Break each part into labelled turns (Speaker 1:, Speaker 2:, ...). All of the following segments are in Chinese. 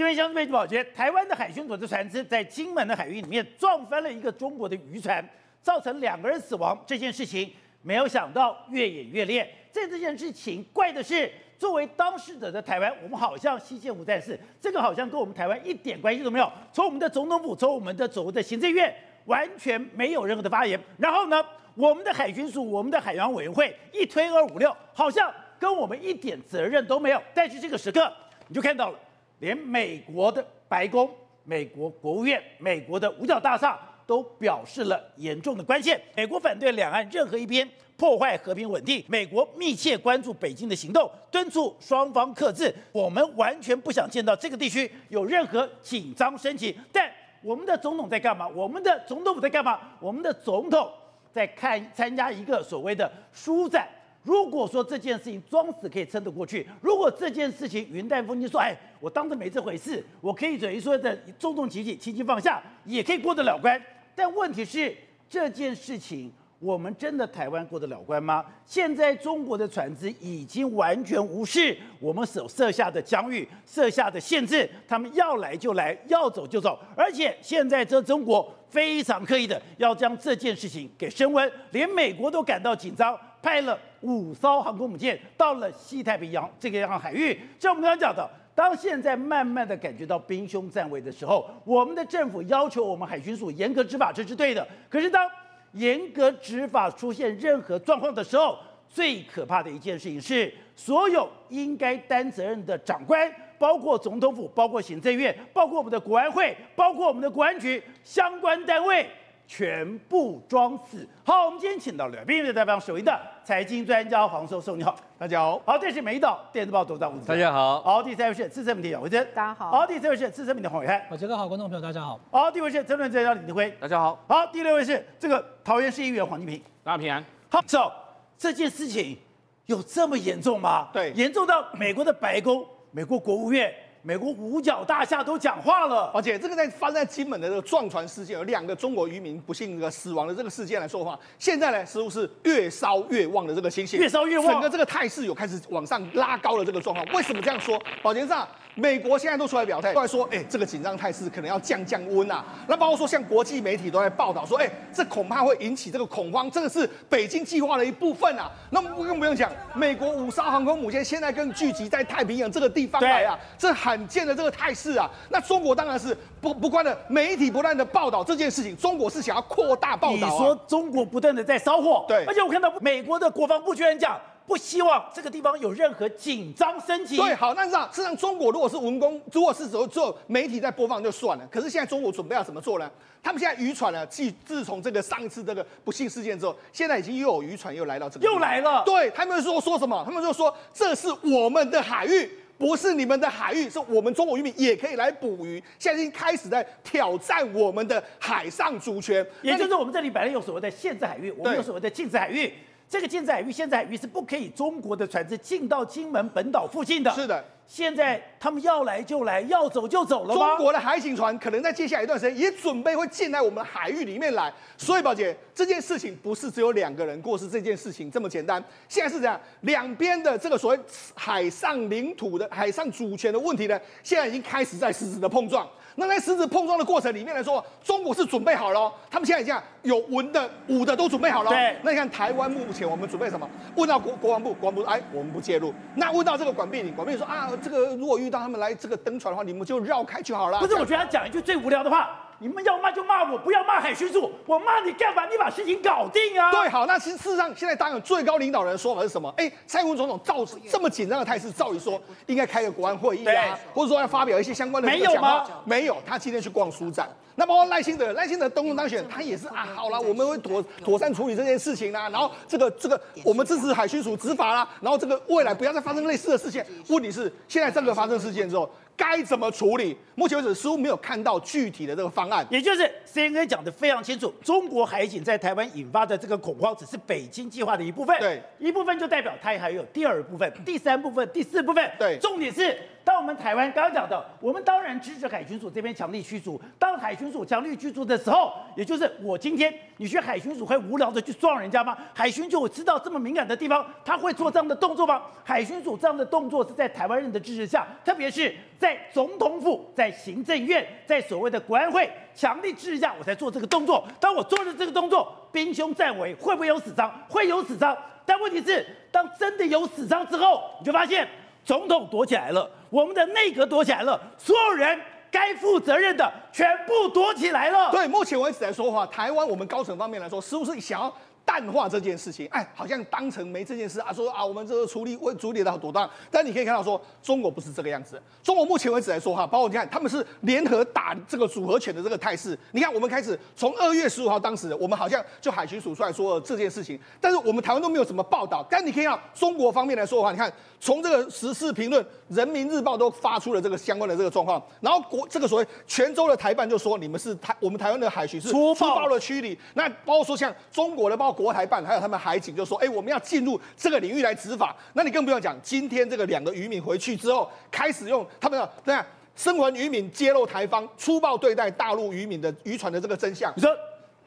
Speaker 1: 今天相对报觉台湾的海巡署的船只在金门的海域里面撞翻了一个中国的渔船，造成两个人死亡。这件事情没有想到越演越烈。在这件事情怪的是，作为当事者的台湾，我们好像西线无战事，这个好像跟我们台湾一点关系都没有。从我们的总统府，从我们的所谓的行政院，完全没有任何的发言。然后呢，我们的海巡署，我们的海洋委员会一推二五六，好像跟我们一点责任都没有。但是这个时刻，你就看到了。连美国的白宫、美国国务院、美国的五角大厦都表示了严重的关切。美国反对两岸任何一边破坏和平稳定。美国密切关注北京的行动，敦促双方克制。我们完全不想见到这个地区有任何紧张升级。但我们的总统在干嘛？我们的总统府在干嘛？我们的总统在看参加一个所谓的书展。如果说这件事情装死可以撑得过去，如果这件事情云淡风轻说，哎，我当着没这回事，我可以等于说的重重其轻轻轻放下，也可以过得了关。但问题是这件事情，我们真的台湾过得了关吗？现在中国的船只已经完全无视我们所设下的疆域、设下的限制，他们要来就来，要走就走，而且现在这中国非常刻意的要将这件事情给升温，连美国都感到紧张。派了五艘航空母舰到了西太平洋这个样海域，像我们刚刚讲的，当现在慢慢的感觉到兵凶战危的时候，我们的政府要求我们海巡署严格执法，这是对的。可是当严格执法出现任何状况的时候，最可怕的一件事情是，所有应该担责任的长官，包括总统府、包括行政院、包括我们的国安会、包括我们的国安局相关单位。全部装死。好，我们今天请到了并列代表首映的财经专家黄寿寿，你好，
Speaker 2: 大家好。
Speaker 1: 好，这是美岛电子报董事长吴子，
Speaker 3: 大家好。
Speaker 1: 好，第三位是资深媒体杨维珍，
Speaker 4: 大家好。
Speaker 1: 好，第四位是资深媒体黄伟汉，
Speaker 5: 我杰哥好，观众朋友大家好。
Speaker 1: 好，第五位是政论专家李登辉，
Speaker 3: 大家好。
Speaker 1: 好，第六位是这个桃园市议员黄金平，
Speaker 3: 大家平安。
Speaker 1: 好，走，这件事情有这么严重吗？
Speaker 2: 对，
Speaker 1: 严重到美国的白宫、美国国务院。美国五角大厦都讲话了，
Speaker 2: 而且这个在发生在金门的这个撞船事件，有两个中国渔民不幸这个死亡的这个事件来说的话，现在呢似乎是越烧越旺的这个情形，
Speaker 1: 越烧越旺，
Speaker 2: 整个这个态势有开始往上拉高的这个状况。为什么这样说？宝杰上。美国现在都出来表态，都在说，哎、欸，这个紧张态势可能要降降温啊。那包括说，像国际媒体都在报道说，哎、欸，这恐怕会引起这个恐慌，这个是北京计划的一部分啊。那么更不用讲，美国五艘航空母舰现在更聚集在太平洋这个地方来啊，这罕见的这个态势啊。那中国当然是不不关的，媒体不断的报道这件事情，中国是想要扩大报道、啊。
Speaker 1: 你说中国不断的在烧火，
Speaker 2: 对，
Speaker 1: 而且我看到美国的国防部居然讲。不希望这个地方有任何紧张升级。
Speaker 2: 对，好，那这样，事实上，中国如果是文工，如果是只有只有媒体在播放就算了。可是现在中国准备要怎么做呢？他们现在渔船呢，继自从这个上一次这个不幸事件之后，现在已经又有渔船又来到这个。
Speaker 1: 又来了。
Speaker 2: 对，他们说说什么？他们就说这是我们的海域，不是你们的海域，是我们中国渔民也可以来捕鱼。现在已经开始在挑战我们的海上主权，
Speaker 1: 也就是我们这里本来有所谓的限制海域，我们有所谓的禁止海域。这个禁止海域、限制海域是不可以中国的船只进到金门本岛附近的。
Speaker 2: 是的，
Speaker 1: 现在他们要来就来，要走就走了吗？
Speaker 2: 中国的海警船可能在接下来一段时间也准备会进来我们的海域里面来。所以，宝姐，这件事情不是只有两个人过失，这件事情这么简单。现在是这样，两边的这个所谓海上领土的海上主权的问题呢，现在已经开始在实质的碰撞。那在实质碰撞的过程里面来说，中国是准备好了，他们现在已经有文的、武的都准备好了。
Speaker 1: 对，
Speaker 2: 那你看台湾目前我们准备什么？问到国国防部，国防部哎，我们不介入。那问到这个管碧玲，管碧玲说啊，这个如果遇到他们来这个登船的话，你们就绕开就好了。
Speaker 1: 不是，我觉得他讲一句最无聊的话。你们要骂就骂我，不要骂海巡署。我骂你干嘛？你把事情搞定啊！
Speaker 2: 对，好，那其实事实上，现在当然最高领导人的说法是什么？哎、欸，蔡英文总统照这么紧张的态势，照理说应该开个国安会议啊，或者说要发表一些相关的。没有吗？没有，他今天去逛书展。那包括赖清德，赖清德东东当选，他也是啊，好了，我们会妥妥善处理这件事情啦。然后这个这个，我们支持海巡署执法啦。然后这个未来不要再发生类似的事件。问题是现在这个发生事件之后。该怎么处理？目前为止似乎没有看到具体的这个方案。
Speaker 1: 也就是 CNN 讲的非常清楚，中国海警在台湾引发的这个恐慌，只是北京计划的一部分。
Speaker 2: 对，
Speaker 1: 一部分就代表它还有第二部分、第三部分、第四部分。
Speaker 2: 对，
Speaker 1: 重点是。当我们台湾刚刚讲的，我们当然支持海巡署这边强力驱逐。当海巡署强力驱逐的时候，也就是我今天，你去海巡署会无聊的去撞人家吗？海巡署我知道这么敏感的地方，他会做这样的动作吗？海巡署这样的动作是在台湾人的支持下，特别是在总统府、在行政院、在所谓的国安会强力支持下，我才做这个动作。当我做了这个动作，兵凶战危，会不会有死伤？会有死伤。但问题是，当真的有死伤之后，你就发现总统躲起来了，我们的内阁躲起来了，所有人该负责任的全部躲起来了。
Speaker 2: 对，目前为止来说的话，台湾我们高层方面来说，似乎是想要？淡化这件事情，哎，好像当成没这件事啊，说啊，我们这个处理会处理的妥当。但你可以看到说，中国不是这个样子。中国目前为止来说哈，包括你看，他们是联合打这个组合拳的这个态势。你看，我们开始从二月十五号当时，我们好像就海巡署出来说了这件事情，但是我们台湾都没有什么报道。但你可以看到中国方面来说的话，你看从这个时事评论，《人民日报》都发出了这个相关的这个状况，然后国这个所谓泉州的台办就说你们是台我们台湾的海巡是粗暴的驱离。那包括说像中国的包括。国台办还有他们海警就说：“哎，我们要进入这个领域来执法。”那你更不用讲，今天这个两个渔民回去之后，开始用他们的这样生还渔民揭露台方粗暴对待大陆渔民的渔船的这个真相。
Speaker 1: 你说。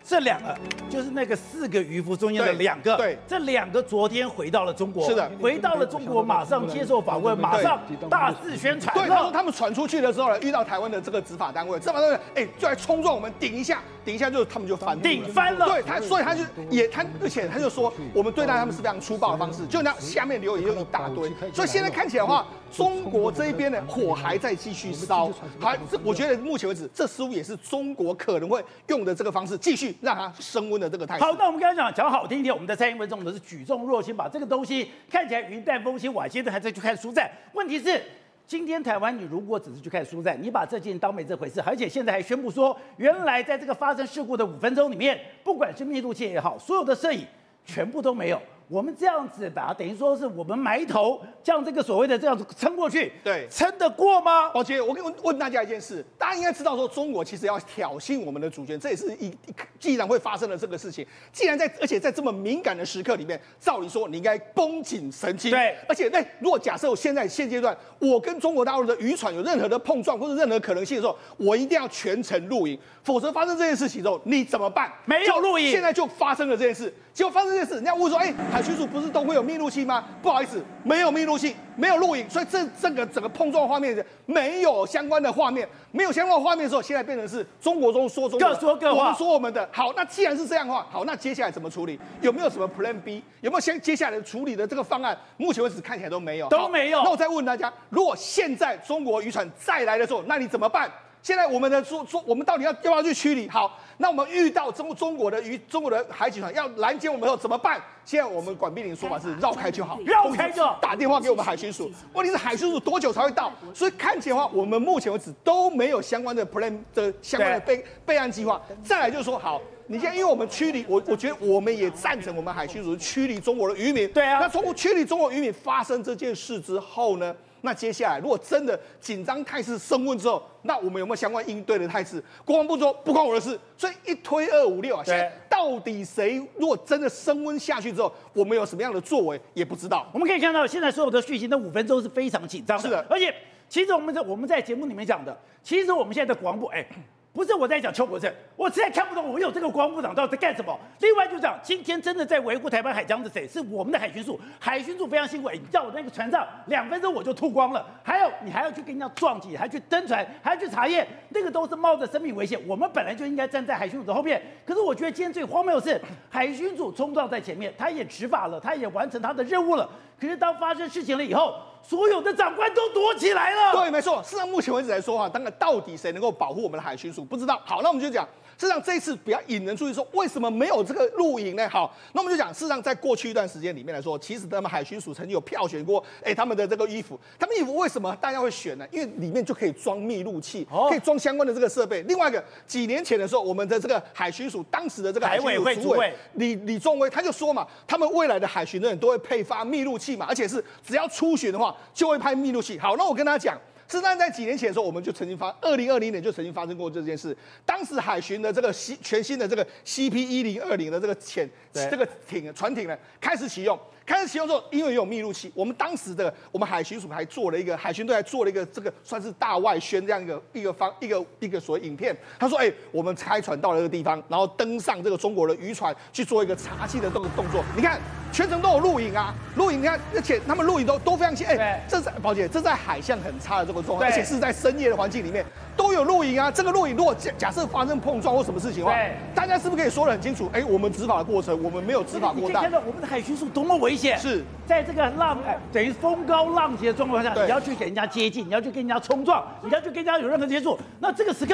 Speaker 1: 这两个就是那个四个渔夫中间的两个，
Speaker 2: 对，
Speaker 1: 这两个昨天回到了中国，
Speaker 2: 是的，
Speaker 1: 回到了中国，马上接受访问，马上大肆宣传。
Speaker 2: 对，他说他们传出去的时候呢，遇到台湾的这个执法单位，执法单位哎就来冲撞我们，顶一下，顶一下就他们就翻
Speaker 1: 顶翻了。
Speaker 2: 对他，所以他就也他，而且他就说我们对待他们是非常粗暴的方式，就那下面留言又一大堆，所以现在看起来的话，中国这一边的火还在继续烧，还这我觉得目前为止，这似乎也是中国可能会用的这个方式，继续让它升温。的这个态
Speaker 1: 好，那我们刚才讲讲好听一点，我们的蔡英文总统是举重若轻，把这个东西看起来云淡风轻。我现在还在去看书展，问题是今天台湾你如果只是去看书展，你把这件当没这回事，而且现在还宣布说，原来在这个发生事故的五分钟里面，不管是密度器也好，所有的摄影全部都没有。我们这样子把它等于说是我们埋头将这个所谓的这样子撑过去，
Speaker 2: 对，
Speaker 1: 撑得过吗？
Speaker 2: 宝杰，我跟问问大家一件事，大家应该知道说中国其实要挑衅我们的主权，这也是一既然会发生了这个事情，既然在而且在这么敏感的时刻里面，照理说你应该绷紧神经，
Speaker 1: 对，
Speaker 2: 而且那如果假设我现在现阶段我跟中国大陆的渔船有任何的碰撞或者任何可能性的时候，我一定要全程录影，否则发生这件事情之后你怎么办？
Speaker 1: 没有录影，
Speaker 2: 现在就发生了这件事，结果发生这件事，人家问说，哎，海巡署不是都会有密录器吗？不好意思，没有密录器，没有录影，所以这这个整个碰撞画面没有相关的画面，没有相关的画面的时候，现在变成是中国中说中国，
Speaker 1: 各说各话，
Speaker 2: 我们说我们的。好，那既然是这样的话，好，那接下来怎么处理？有没有什么 Plan B？有没有先接下来的处理的这个方案？目前为止看起来都没有，
Speaker 1: 都没有。
Speaker 2: 那我再问大家，如果现在中国渔船再来的时候，那你怎么办？现在我们的说说，我们到底要要不要去驱离？好，那我们遇到中中国的渔中国的海警船要拦截我们后怎么办？现在我们管碧玲的说法是绕开就好，
Speaker 1: 绕开就好，
Speaker 2: 打电话给我们海巡署。问题是海巡署多久才会到？所以看起来的话，我们目前为止都没有相关的 plan 的相关的备备案计划。再来就是说，好，你现在因为我们驱离，我我觉得我们也赞成我们海巡署驱离中国的渔民。
Speaker 1: 对啊，
Speaker 2: 那中国驱离中国渔民发生这件事之后呢？那接下来，如果真的紧张态势升温之后，那我们有没有相关应对的态势？国防部说不关我的事，所以一推二五六啊，现在到底谁如果真的升温下去之后，我们有什么样的作为也不知道。
Speaker 1: 我们可以看到，现在所有的讯息，那五分钟是非常紧张的，
Speaker 2: 是的，
Speaker 1: 而且其实我们在我们在节目里面讲的，其实我们现在的国防部，哎。不是我在讲邱国正，我实在看不懂我有这个光部长到底在干什么。另外就讲，今天真的在维护台湾海疆的谁？是我们的海巡署，海巡署非常辛苦。你叫我那个船上两分钟我就吐光了，还有你还要去跟人家撞击，还去登船，还要去查验，那个都是冒着生命危险。我们本来就应该站在海巡署的后面。可是我觉得今天最荒谬的是，海巡署冲撞在前面，他也执法了，他也完成他的任务了。可是当发生事情了以后，所有的长官都躲起来了。
Speaker 2: 对，没错。事实上，目前为止来说哈，当然到底谁能够保护我们的海巡署，不知道。好，那我们就讲。事实上，这一次比较引人注意，说为什么没有这个露营呢？好，那我们就讲，事实上，在过去一段时间里面来说，其实他们海巡署曾经有票选过，哎，他们的这个衣服，他们衣服为什么大家会选呢？因为里面就可以装密录器，可以装相关的这个设备。另外一个，几年前的时候，我们的这个海巡署当时的这个海委会主委李李仲威他就说嘛，他们未来的海巡的人都会配发密录器嘛，而且是只要出巡的话就会拍密录器。好，那我跟他讲。事实上，在几年前的时候，我们就曾经发，二零二零年就曾经发生过这件事。当时海巡的这个新全新的这个 CP 一零二零的这个潜这个艇船艇呢，开始启用。开始启用之后，因为有密录器，我们当时的我们海巡署还做了一个海巡队还做了一个这个算是大外宣这样一个一个方一个一个所谓影片。他说：“哎、欸，我们开船到了这个地方，然后登上这个中国的渔船去做一个查缉的这个动作。你看全程都有录影啊，录影你看，而且他们录影都都非常清。哎、欸，这在宝姐，这在海象很差的这个状况，而且是在深夜的环境里面都有录影啊。这个录影如果假假设发生碰撞或什么事情的话，大家是不是可以说得很清楚？哎、欸，我们执法的过程，我们没有执法过当。
Speaker 3: 看到我们的海巡署多么危险，
Speaker 2: 是。”
Speaker 3: 在这个浪，哎，等于风高浪急的状况下，你要去给人家接近，你要去跟人家冲撞，你要去跟人家有任何接触，那这个时刻，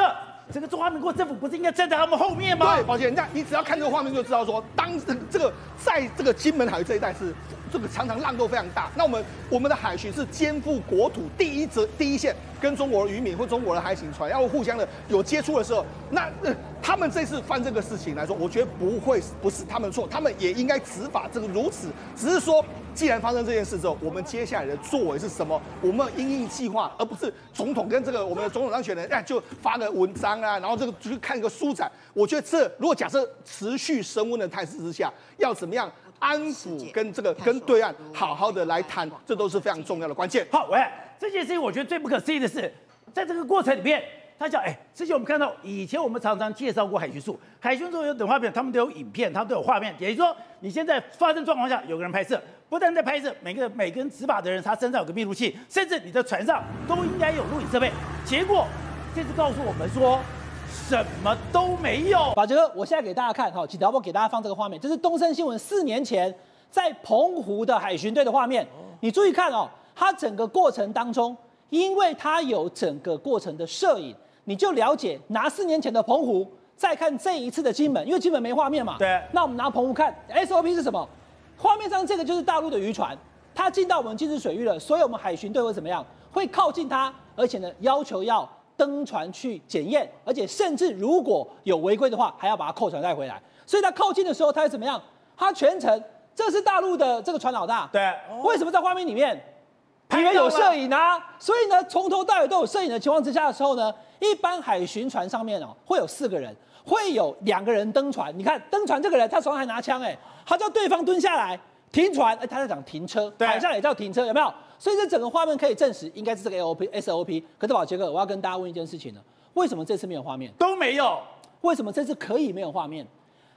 Speaker 3: 整个中华民国政府不是应该站在他们后面吗？
Speaker 2: 对，抱歉，人家你只要看这个画面就知道说，当这个在这个金门海这一带是。这个常常浪都非常大，那我们我们的海巡是肩负国土第一则第一线，跟中国的渔民或中国的海警船要互相的有接触的时候，那呃他们这次犯这个事情来说，我觉得不会不是他们错，他们也应该执法。这个如此，只是说既然发生这件事之后，我们接下来的作为是什么？我们因应计划，而不是总统跟这个我们的总统当选人哎就发个文章啊，然后这个就去看一个书展。我觉得这如果假设持续升温的态势之下，要怎么样？安抚跟这个跟对岸好好的来谈，这都是非常重要的关键。
Speaker 3: 好，喂，这件事情我觉得最不可思议的是，在这个过程里面，他讲，哎，之前我们看到，以前我们常常介绍过海巡署，海巡署有等画面，他们都有影片，他们都有画面，也就是说，你现在发生状况下，有个人拍摄，不但在拍摄，每个每个人执法的人，他身上有个密录器，甚至你的船上都应该有录影设备。结果这次告诉我们说。什么都没有。宝杰哥，我现在给大家看，好，请导播给大家放这个画面，这是东森新闻四年前在澎湖的海巡队的画面。你注意看哦，它整个过程当中，因为它有整个过程的摄影，你就了解拿四年前的澎湖，再看这一次的金门，因为金门没画面嘛。对。那我们拿澎湖看，SOP 是什么？画面上这个就是大陆的渔船，它进到我们禁止水域了，所以我们海巡队会怎么样？会靠近它，而且呢，要求要。登船去检验，而且甚至如果有违规的话，还要把它扣船带回来。所以它靠近的时候，它会怎么样？它全程，这是大陆的这个船老大。对，为什么在画面里面？因为有摄影啊。所以呢，从头到尾都有摄影的情况之下的时候呢，一般海巡船上面哦，会有四个人，会有两个人登船。你看登船这个人，他手上还拿枪，哎，他叫对方蹲下来停船，哎，他在讲停车，海上也叫停车，有没有？所以这整个画面可以证实，应该是这个 L O P S O P。可是宝杰哥，我要跟大家问一件事情呢：为什么这次没有画面？都没有。为什么这次可以没有画面？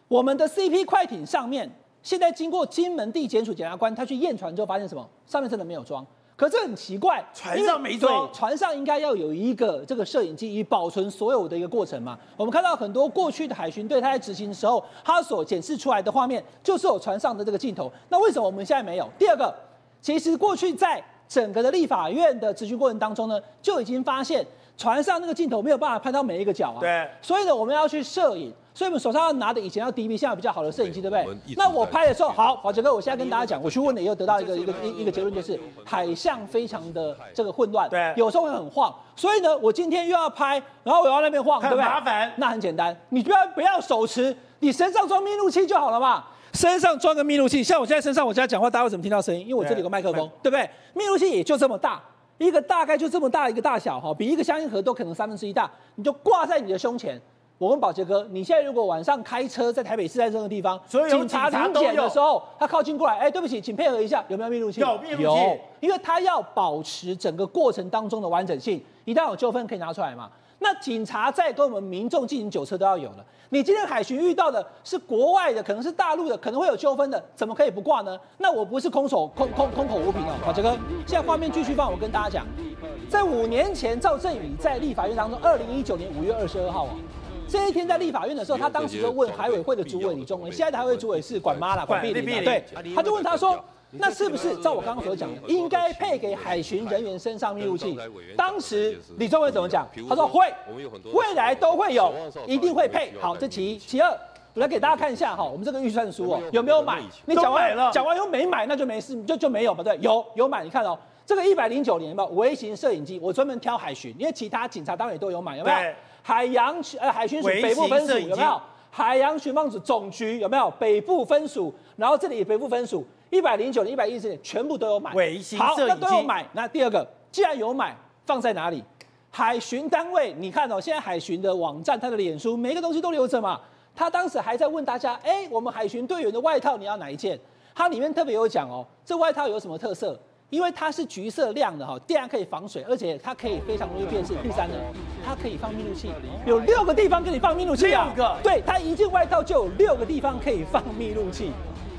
Speaker 3: 我们的 CP 快艇上面，现在经过金门地检署检察官他去验船之后，发现什么？上面真的没有装。可是很奇怪，船上没装。船上应该要有一个这个摄影机，以保存所有的一个过程嘛。我们看到很多过去的海巡队，他在执行的时候，他所检视出来的画面，就是有船上的这个镜头。那为什么我们现在没有？第二个，其实过去在整个的立法院的执行过程当中呢，就已经发现船上那个镜头没有办法拍到每一个角啊。对。所以呢，我们要去摄影，所以我们手上要拿的以前要 DV，现在比较好的摄影机，对不对？那我拍的时候，好，宝杰哥，我现在跟大家讲，我去问了以后得到一个一个一一个结论，就是海象非常的这个混乱，对，有时候会很晃。所以呢，我今天又要拍，然后我要那边晃，对不对？麻烦。那很简单，你不要不要手持，你身上装密录器就好了嘛。身上装个密录器，像我现在身上，我现在讲话，大家会怎么听到声音？因为我这里有个麦克风，对不对？密录器也就这么大，一个大概就这么大一个大小哈，比一个香烟盒都可能三分之一大，你就挂在你的胸前。我问宝杰哥，你现在如果晚上开车在台北市在这个地方，所以警察临检的时候，他靠近过来，哎，对不起，请配合一下，有没有密录器？有密录器，有，因为他要保持整个过程当中的完整性，一旦有纠纷可以拿出来嘛。那警察在跟我们民众进行酒测都要有了。你今天海巡遇到的是国外的，可能是大陆的，可能会有纠纷的，怎么可以不挂呢？那我不是空手空空空口无凭哦。宝杰哥，现在画面继续放，我跟大家讲，在五年前，赵振宇在立法院当中，二零一九年五月二十二号啊，这一天在立法院的时候，他当时就问海委会的主委李宗文，现在的海委会主委是管妈啦，管碧玲，对，他就问他说。那是不是照我刚刚所讲的，应该配给海巡人员身上密录器？当时李宗伟怎么讲？他说会，未来都会有，一定会配。好，这其一，其二，我来给大家看一下哈，我们这个预算书哦，有没有买？你讲完讲完又没买，那就没事，就就没有吧？对，有有买，你看哦，这个一百零九年吧，微型摄影机，我专门挑海巡，因为其他警察当然也都有买，有没有？海洋呃海巡署北部分署有没有？海洋巡防署总局有没有？北部分署，然后这里北部分署。一百零九年、一百一十年全部都有买，好，那都有买。那第二个，既然有买，放在哪里？海巡单位，你看哦，现在海巡的网站，它的脸书，每个东西都留着嘛。他当时还在问大家，哎，我们海巡队员的外套你要哪一件？它里面特别有讲哦，这外套有什么特色？因为它是橘色亮的哈，第二可以防水，而且它可以非常容易辨识。第三呢，它可以放密录器，有六个地方可以放密录器啊。
Speaker 1: 六个。
Speaker 3: 对，它一件外套就有六个地方可以放密录器，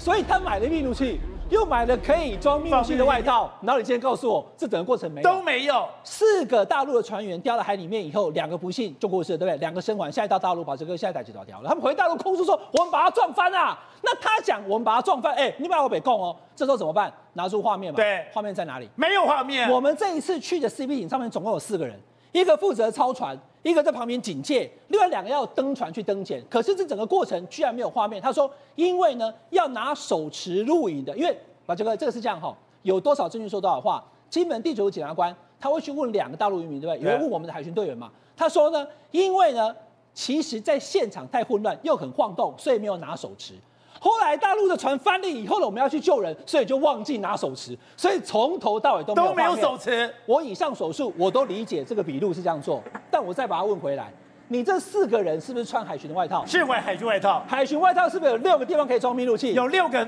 Speaker 3: 所以他买了密录器。又买了可以装密录器的外套，然后你今天告诉我，这整个过程没有
Speaker 1: 都没有。
Speaker 3: 四个大陆的船员掉到海里面以后，两个不幸就过世了，对不对？两个生还，现在到大陆把这个现在逮起条条了。他们回大陆控诉说，我们把它撞翻啊。那他讲我们把它撞翻，哎，你把我北供哦。这时候怎么办？拿出画面嘛。
Speaker 1: 对，
Speaker 3: 画面在哪里？
Speaker 1: 没有画面。
Speaker 3: 我们这一次去的 CP 艇上面总共有四个人。一个负责操船，一个在旁边警戒，另外两个要登船去登检。可是这整个过程居然没有画面。他说，因为呢要拿手持录影的，因为。把这个这个是这样哈，有多少证据说多少话。金门地检检察官他会去问两个大陆渔民，对不对？有人问我们的海巡队员嘛？他说呢，因为呢，其实在现场太混乱又很晃动，所以没有拿手持。后来大陆的船翻了以后呢，我们要去救人，所以就忘记拿手持，所以从头到尾都没有，
Speaker 1: 都没有手持。
Speaker 3: 我以上所述我都理解这个笔录是这样做，但我再把它问回来，你这四个人是不是穿海巡的外套？
Speaker 1: 是外海巡外套。
Speaker 3: 海巡外套是不是有六个地方可以装密录器？
Speaker 1: 有六个。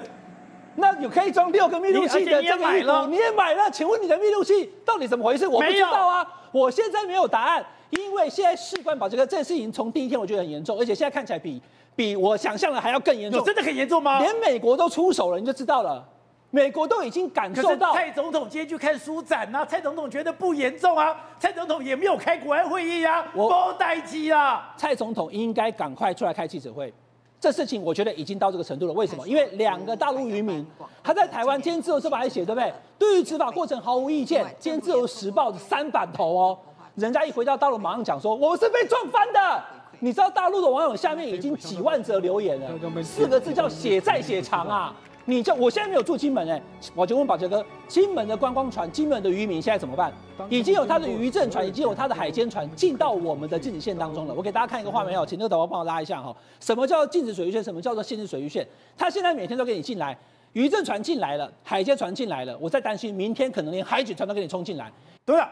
Speaker 3: 那有可以装六个密录器的这个衣服，你也买了？请问你的密录器到底怎么回事？我不知道啊，我现在没有答案，因为现在事关把这个这个事情从第一天我觉得很严重，而且现在看起来比比我想象的还要更严重。
Speaker 1: 真的很严重吗？
Speaker 3: 连美国都出手了，你就知道了。美国都已经感受到。
Speaker 1: 蔡总统今天去看书展呐，蔡总统觉得不严重啊，蔡总统也没有开国安会议啊，我待机啊。
Speaker 3: 蔡总统应该赶快出来开记者会。这事情我觉得已经到这个程度了，为什么？因为两个大陆渔民，他在台湾今天自由时报还写，对不对？对于执法过程毫无意见。今天自由时报的三版头哦，人家一回到大陆马上讲说，我是被撞翻的。你知道大陆的网友下面已经几万则留言了，四个字叫血债血偿啊。你叫我现在没有住金门哎，我就问宝杰哥，金门的观光船、金门的渔民现在怎么办？已经有他的渔政船，已经有他的海监船进到我们的禁止线当中了。我给大家看一个画面哦，请那个导播帮我拉一下哈。什么叫禁止水域线？什么叫做限制水域线？他现在每天都给你进来，渔政船进来了，海监船进来了，我在担心明天可能连海警船都给你冲进来。
Speaker 1: 对啊，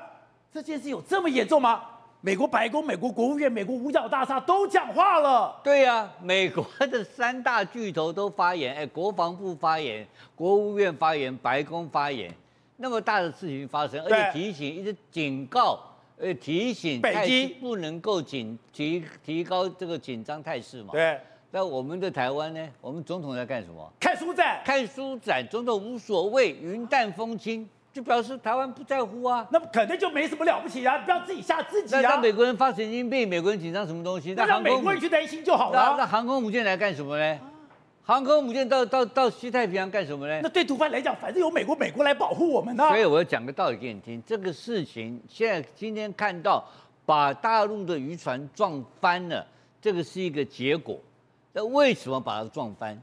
Speaker 1: 这件事有这么严重吗？美国白宫、美国国务院、美国五角大厦都讲话了。
Speaker 4: 对呀、啊，美国的三大巨头都发言，哎，国防部发言，国务院发言，白宫发言，那么大的事情发生，而且提醒，一直警告，呃，提醒
Speaker 1: 北京
Speaker 4: 不能够紧提提高这个紧张态势嘛。
Speaker 1: 对。
Speaker 4: 那我们的台湾呢？我们总统在干什么？
Speaker 1: 看书展。
Speaker 4: 看书展，总统无所谓，云淡风轻。就表示台湾不在乎啊，
Speaker 1: 那肯定就没什么了不起啊，不要自己吓自己啊。
Speaker 4: 让美国人发神经病，美国人紧张什么东西？
Speaker 1: 那让美国人去担心就好了。那，
Speaker 4: 那航空母舰来干什么呢？航空母舰到到到西太平洋干什么呢？
Speaker 1: 那对毒贩来讲，反正有美国，美国来保护我们呢、啊。
Speaker 4: 所以我要讲个道理给你听，这个事情现在今天看到把大陆的渔船撞翻了，这个是一个结果。那为什么把它撞翻？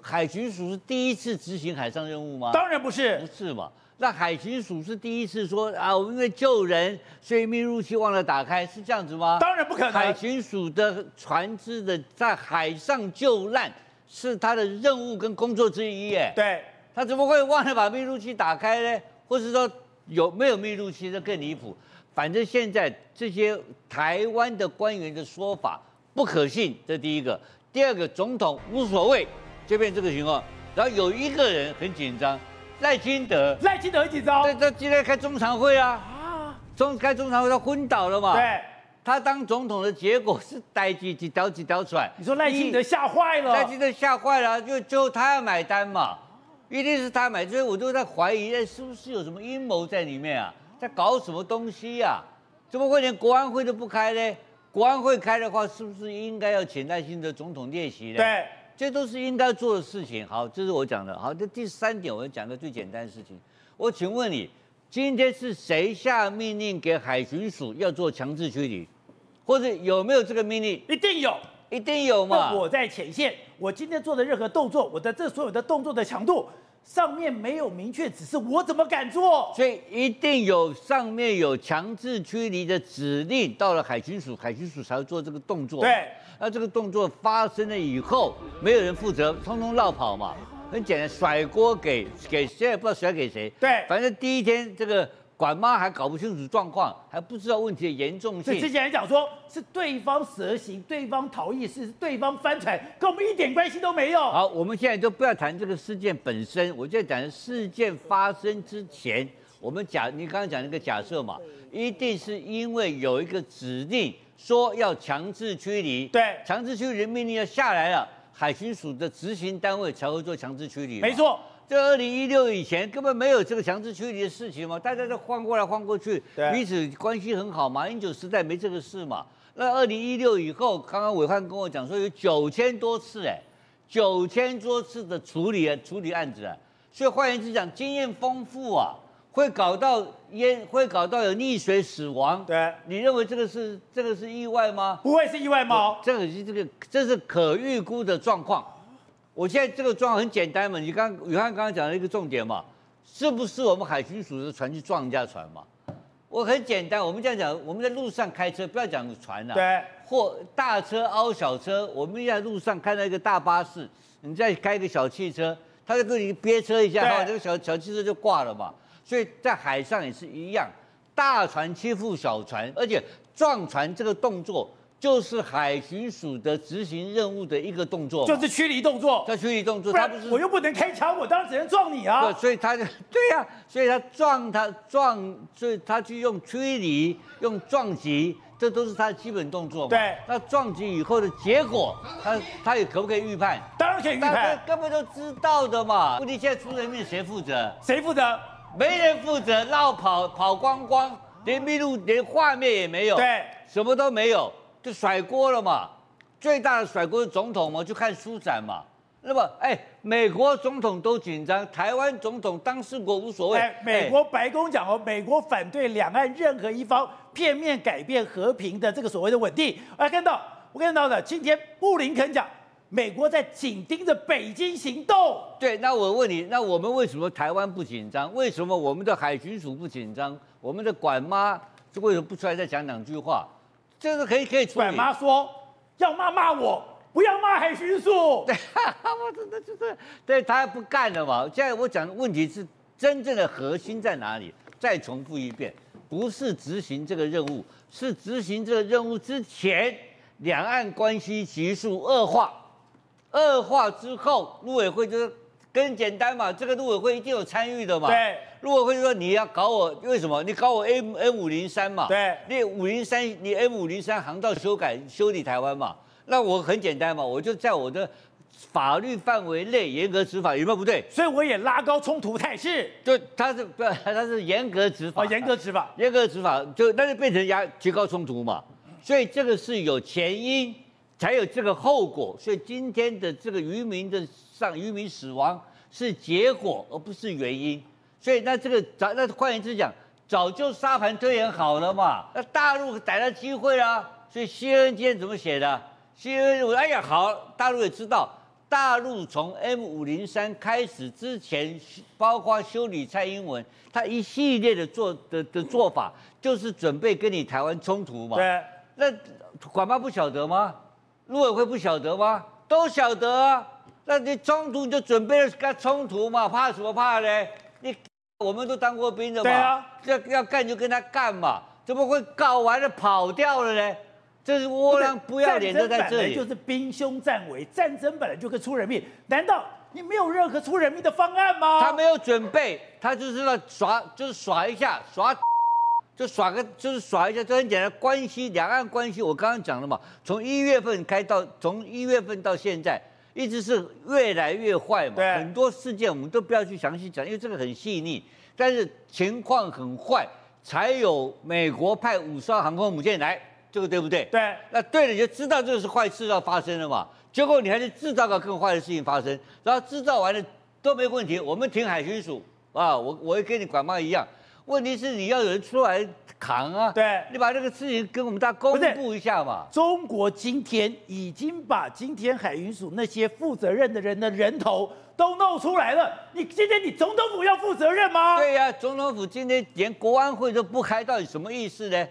Speaker 4: 海巡署是第一次执行海上任务吗？
Speaker 1: 当然不是，
Speaker 4: 不是嘛。那海巡署是第一次说啊，我们因为救人，所以密入器忘了打开，是这样子吗？
Speaker 1: 当然不可能。
Speaker 4: 海巡署的船只的在海上救难是他的任务跟工作之一耶。
Speaker 1: 对，
Speaker 4: 他怎么会忘了把密入器打开呢？或是说有没有密入器，这更离谱。反正现在这些台湾的官员的说法不可信，这第一个。第二个，总统无所谓，就变这个情况。然后有一个人很紧张。赖清德，
Speaker 1: 赖清德很紧张。
Speaker 4: 对，他今天开中常会啊，啊，中开中常会他昏倒了嘛。
Speaker 1: 对，
Speaker 4: 他当总统的结果是逮几几条几条船。
Speaker 1: 你说赖清德吓坏了？赖
Speaker 4: 清德吓坏了，就就他要买单嘛，一定是他买。所以我都在怀疑，哎，是不是有什么阴谋在里面啊？在搞什么东西呀、啊？怎么会连国安会都不开呢？国安会开的话，是不是应该要请赖清德总统列席呢？
Speaker 1: 对。
Speaker 4: 这都是应该做的事情。好，这是我讲的。好，这第三点，我要讲个最简单的事情。我请问你，今天是谁下命令给海巡署要做强制驱离，或者有没有这个命令？
Speaker 1: 一定有，
Speaker 4: 一定有嘛。
Speaker 1: 我在前线，我今天做的任何动作，我的这所有的动作的强度，上面没有明确指示，我怎么敢做？
Speaker 4: 所以一定有上面有强制驱离的指令，到了海巡署，海巡署才会做这个动作。
Speaker 1: 对。
Speaker 4: 那这个动作发生了以后，没有人负责，通通绕跑嘛，很简单，甩锅给给谁也不知道甩给谁。
Speaker 1: 对，
Speaker 4: 反正第一天这个管妈还搞不清楚状况，还不知道问题的严重性。
Speaker 1: 所以之前讲说是对方蛇行，对方逃逸，是对方翻船，跟我们一点关系都没有。
Speaker 4: 好，我们现在就不要谈这个事件本身，我就讲事件发生之前，我们假你刚刚讲那个假设嘛，一定是因为有一个指令说要强制驱离，
Speaker 1: 对，
Speaker 4: 强制驱离命令要下来了，海巡署的执行单位才会做强制驱离。
Speaker 1: 没错。
Speaker 4: 这二零一六以前根本没有这个强制驱离的事情嘛，大家都换过来换过去，彼此关系很好嘛。马英九时代没这个事嘛。那二零一六以后，刚刚伟汉跟我讲说有九千多次哎，九千多次的处理处理案子啊，所以换言之讲，经验丰富啊，会搞到淹，会搞到有溺水死亡。
Speaker 1: 对，
Speaker 4: 你认为这个是这个是意外吗？
Speaker 1: 不会是意外吗？
Speaker 4: 这个是这个这是可预估的状况。我现在这个状况很简单嘛，你刚宇汉刚刚讲了一个重点嘛，是不是我们海巡署的船去撞人家船嘛？我很简单，我们这样讲，我们在路上开车，不要讲船了，
Speaker 1: 对，
Speaker 4: 或大车凹小车，我们在路上看到一个大巴士，你再开一个小汽车，他就跟你憋车一下，哈，这个小小汽车就挂了嘛。所以在海上也是一样，大船欺负小船，而且撞船这个动作。就是海巡署的执行任务的一个动作，
Speaker 1: 就是驱离动作。
Speaker 4: 叫驱离动作，
Speaker 1: 他不是我又不能开枪，我当然只能撞你啊。
Speaker 4: 对，所以他就 对呀、啊，所以他撞他撞，所以他去用驱离、用撞击，这都是他的基本动作嘛。
Speaker 1: 对，
Speaker 4: 那撞击以后的结果，他他也可不可以预判？
Speaker 1: 当然可以预判，
Speaker 4: 根本都知道的嘛。问题现在出人命，谁负责？
Speaker 1: 谁负责？
Speaker 4: 没人负责，绕跑跑光光，连密录连画面也没有，
Speaker 1: 对，
Speaker 4: 什么都没有。就甩锅了嘛，最大的甩锅是总统嘛，就看书展嘛。那么，哎，美国总统都紧张，台湾总统当事国无所谓。
Speaker 1: 哎，美国白宫讲哦，美国反对两岸任何一方片面改变和平的这个所谓的稳定。哎看到，我看到的，今天布林肯讲，美国在紧盯着北京行动。
Speaker 4: 对，那我问你，那我们为什么台湾不紧张？为什么我们的海巡署不紧张？我们的管妈为什么不出来再讲两句话？这个可以可以处理。
Speaker 1: 管妈说要骂骂我，不要骂海巡署。
Speaker 4: 对，我真的就是，对他还不干了嘛。现在我讲的问题是真正的核心在哪里？再重复一遍，不是执行这个任务，是执行这个任务之前，两岸关系急速恶化，恶化之后，陆委会就是更简单嘛，这个陆委会一定有参与的嘛。
Speaker 1: 对。
Speaker 4: 陆委会说你要搞我，为什么？你搞我 M M 五零三嘛？
Speaker 1: 对，
Speaker 4: 你五零三，你 M 五零三航道修改修理台湾嘛？那我很简单嘛，我就在我的法律范围内严格执法，有没有不对？
Speaker 1: 所以我也拉高冲突态势。
Speaker 4: 就他是不，他是严格执法。
Speaker 1: 哦，严格执法，
Speaker 4: 严格执法，就那就变成压提高冲突嘛。所以这个是有前因，才有这个后果。所以今天的这个渔民的上渔民死亡是结果，而不是原因。所以那这个早那换言之讲，早就沙盘推演好了嘛。那大陆逮到机会啦。所以 CNN 今天怎么写的？CNN 我哎呀好，大陆也知道，大陆从 M 五零三开始之前，包括修理蔡英文，他一系列的做的的做法，就是准备跟你台湾冲突嘛。
Speaker 1: 对。
Speaker 4: 那管妈不晓得吗？陆委会不晓得吗？都晓得啊。那你冲突你就准备跟他冲突嘛，怕什么怕嘞？你我们都当过兵的嘛，
Speaker 1: 啊、
Speaker 4: 要要干就跟他干嘛，怎么会搞完了跑掉了呢？这是窝囊不要脸的在这里，
Speaker 1: 就是兵凶战危，战争本来就会出人命，难道你没有任何出人命的方案吗？
Speaker 4: 他没有准备，他就是要耍，就是耍一下，耍就耍个，就是耍一下，就很简单。关系两岸关系，我刚刚讲了嘛，从一月份开到从一月份到现在。一直是越来越坏嘛，对，很多事件我们都不要去详细讲，因为这个很细腻。但是情况很坏，才有美国派五艘航空母舰来，这个对不对？
Speaker 1: 对。那
Speaker 4: 对了，你就知道这个是坏事要发生了嘛。结果你还是制造个更坏的事情发生，然后制造完了都没问题，我们停海巡署啊，我我也跟你管妈一样。问题是你要有人出来扛啊！
Speaker 1: 对，
Speaker 4: 你把这个事情跟我们大家公布一下嘛。
Speaker 1: 中国今天已经把今天海巡署那些负责任的人的人头都弄出来了。你今天你总统府要负责任吗？
Speaker 4: 对呀、啊，总统府今天连国安会都不开，到底什么意思呢？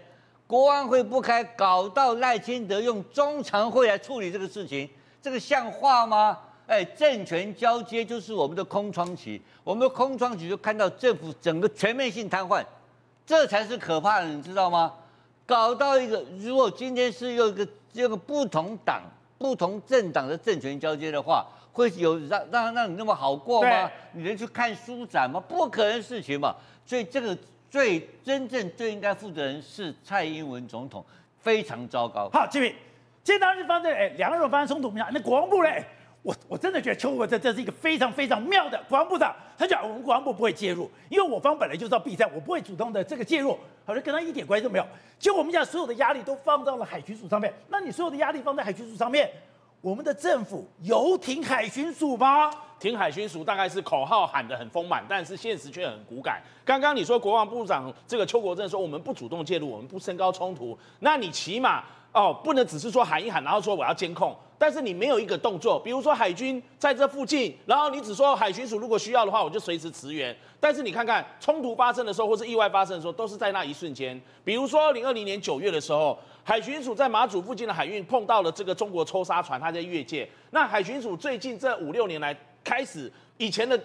Speaker 4: 国安会不开，搞到赖清德用中常会来处理这个事情，这个像话吗？哎，政权交接就是我们的空窗期，我们的空窗期就看到政府整个全面性瘫痪，这才是可怕的，你知道吗？搞到一个，如果今天是有一个这个不同党、不同政党的政权交接的话，会有让让让你那么好过吗？你能去看书展吗？不可能的事情嘛。所以这个最真正最应该负责人是蔡英文总统，非常糟糕。
Speaker 1: 好，这位，今天当时发生哎，两个人发生冲突，没那国防部嘞？我我真的觉得邱国正这是一个非常非常妙的国防部长。他讲我们国防部不会介入，因为我方本来就是要备战，我不会主动的这个介入，好像跟他一点关系都没有。结果我们讲所有的压力都放到了海巡署上面，那你所有的压力放在海巡署上面，我们的政府有挺海巡署吗？
Speaker 5: 挺海巡署大概是口号喊得很丰满，但是现实却很骨感。刚刚你说国防部长这个邱国正说我们不主动介入，我们不升高冲突，那你起码哦不能只是说喊一喊，然后说我要监控。但是你没有一个动作，比如说海军在这附近，然后你只说海巡署如果需要的话，我就随时驰援。但是你看看冲突发生的时候，或是意外发生的时候，都是在那一瞬间。比如说二零二零年九月的时候，海巡署在马祖附近的海域碰到了这个中国抽沙船，它在越界。那海巡署最近这五六年来开始，以前的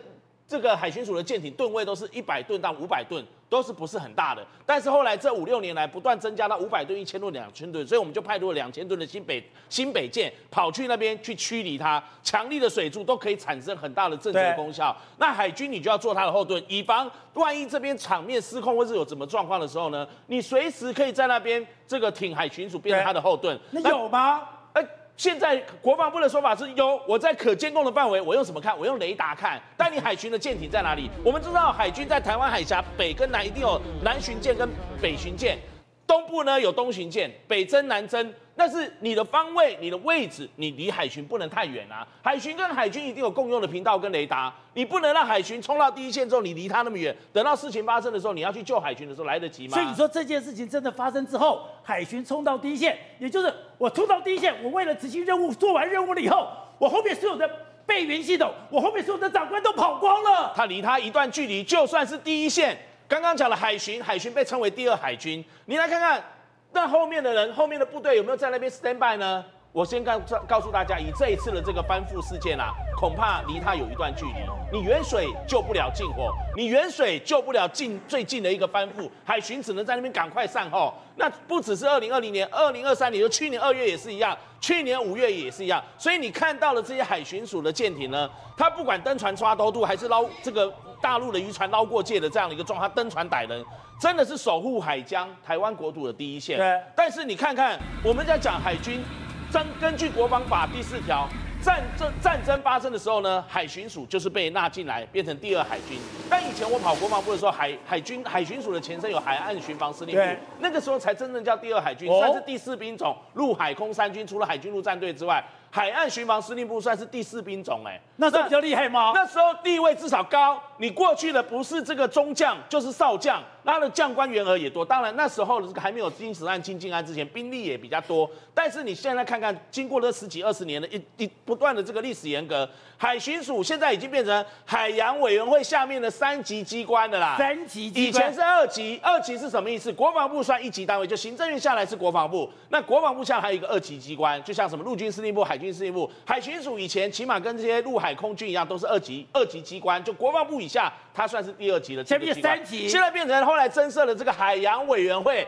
Speaker 5: 这个海巡署的舰艇吨位都是一百吨到五百吨。都是不是很大的，但是后来这五六年来不断增加到五百吨、一千吨、两千吨，所以我们就派出了两千吨的新北新北舰跑去那边去驱离它。强力的水柱都可以产生很大的震慑功效。那海军你就要做它的后盾，以防万一这边场面失控或是有什么状况的时候呢，你随时可以在那边这个挺海巡署变成它的后盾。
Speaker 1: 那有吗？
Speaker 5: 现在国防部的说法是有，我在可监控的范围，我用什么看？我用雷达看。但你海军的舰艇在哪里？我们知道海军在台湾海峡北跟南一定有南巡舰跟北巡舰，东部呢有东巡舰，北征南征。但是你的方位、你的位置，你离海巡不能太远啊！海巡跟海军一定有共用的频道跟雷达，你不能让海巡冲到第一线之后，你离他那么远，等到事情发生的时候，你要去救海巡的时候来得及吗？
Speaker 1: 所以你说这件事情真的发生之后，海巡冲到第一线，也就是我冲到第一线，我为了执行任务，做完任务了以后，我后面所有的备援系统，我后面所有的长官都跑光了。
Speaker 5: 他离他一段距离，就算是第一线，刚刚讲了海巡，海巡被称为第二海军，你来看看。那后面的人，后面的部队有没有在那边 stand by 呢？我先告告诉大家，以这一次的这个翻覆事件啊，恐怕离他有一段距离。你远水救不了近火，你远水救不了近最近的一个翻覆，海巡只能在那边赶快善后。那不只是二零二零年，二零二三年，就去年二月也是一样，去年五月也是一样。所以你看到了这些海巡署的舰艇呢，他不管登船抓偷渡，还是捞这个大陆的渔船捞过界的这样的一个状况，登船逮人。真的是守护海疆、台湾国土的第一线。对。但是你看看，我们在讲海军，根根据国防法第四条，战争战争发生的时候呢，海巡署就是被纳进来，变成第二海军。但以前我跑国防部的时候，海海军海巡署的前身有海岸巡防司令部，那个时候才真正叫第二海军，哦、算是第四兵种，陆海空三军，除了海军陆战队之外。海岸巡防司令部算是第四兵种，哎，
Speaker 1: 那是比较厉害吗？
Speaker 5: 那时候地位至少高，你过去的不是这个中将就是少将，他的将官员额也多。当然那时候的这个还没有金石案、金靖案之前，兵力也比较多。但是你现在看看，经过了十几二十年的一一不断的这个历史沿革，海巡署现在已经变成海洋委员会下面的三级机关的啦。
Speaker 1: 三级机关，
Speaker 5: 以前是二级，二级是什么意思？国防部算一级单位，就行政院下来是国防部，那国防部下来还有一个二级机关，就像什么陆军司令部、海军司令部、海。巡署以前起码跟这些陆海空军一样，都是二级二级机关，就国防部以下，它算是第二级的。
Speaker 1: 前面三级，
Speaker 5: 现在变成后来增设了这个海洋委员会，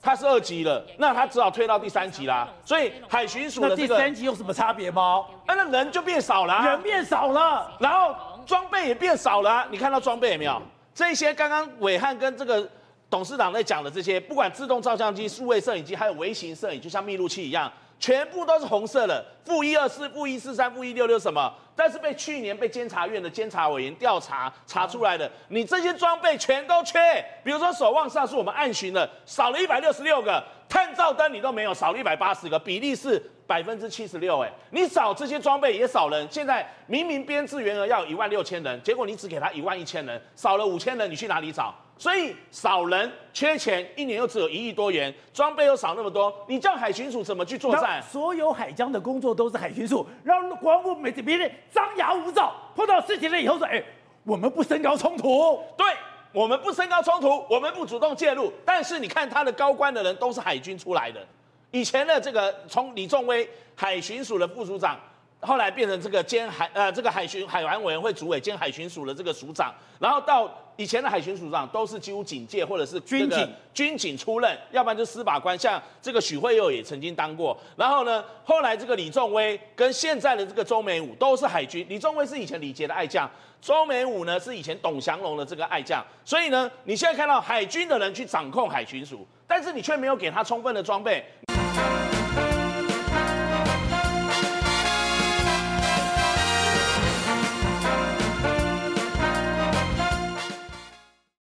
Speaker 5: 它是二级了，那它只好退到第三级啦。所以海巡署的、这个、
Speaker 1: 第三级有什么差别吗？
Speaker 5: 那那人就变少了，
Speaker 1: 人变少了，
Speaker 5: 然后装备也变少了。你看到装备有没有？这些刚刚伟汉跟这个董事长在讲的这些，不管自动照相机、数位摄影机，还有微型摄影，就像密录器一样。全部都是红色的，负一二四、负一四三、负一六六什么？但是被去年被监察院的监察委员调查查出来的，你这些装备全都缺。比如说守望上是我们暗巡的，少了一百六十六个；探照灯你都没有，少了一百八十个，比例是百分之七十六。哎，你少这些装备也少人。现在明明编制员额要有一万六千人，结果你只给他一万一千人，少了五千人，你去哪里找？所以少人缺钱，一年又只有一亿多元，装备又少那么多，你叫海巡署怎么去作战？
Speaker 1: 所有海疆的工作都是海巡署，让国防部每次别人张牙舞爪，碰到事情了以后说：“哎，我们不升高冲突。”
Speaker 5: 对，我们不升高冲突，我们不主动介入。但是你看他的高官的人都是海军出来的，以前的这个从李仲威海巡署的副署长。后来变成这个兼海呃这个海巡海安委员会主委兼海巡署的这个署长，然后到以前的海巡署长都是几乎警界或者是军警军警出任，要不然就司法官，像这个许惠佑也曾经当过。然后呢，后来这个李仲威跟现在的这个周美武都是海军，李仲威是以前李杰的爱将，周美武呢是以前董祥龙的这个爱将。所以呢，你现在看到海军的人去掌控海巡署，但是你却没有给他充分的装备。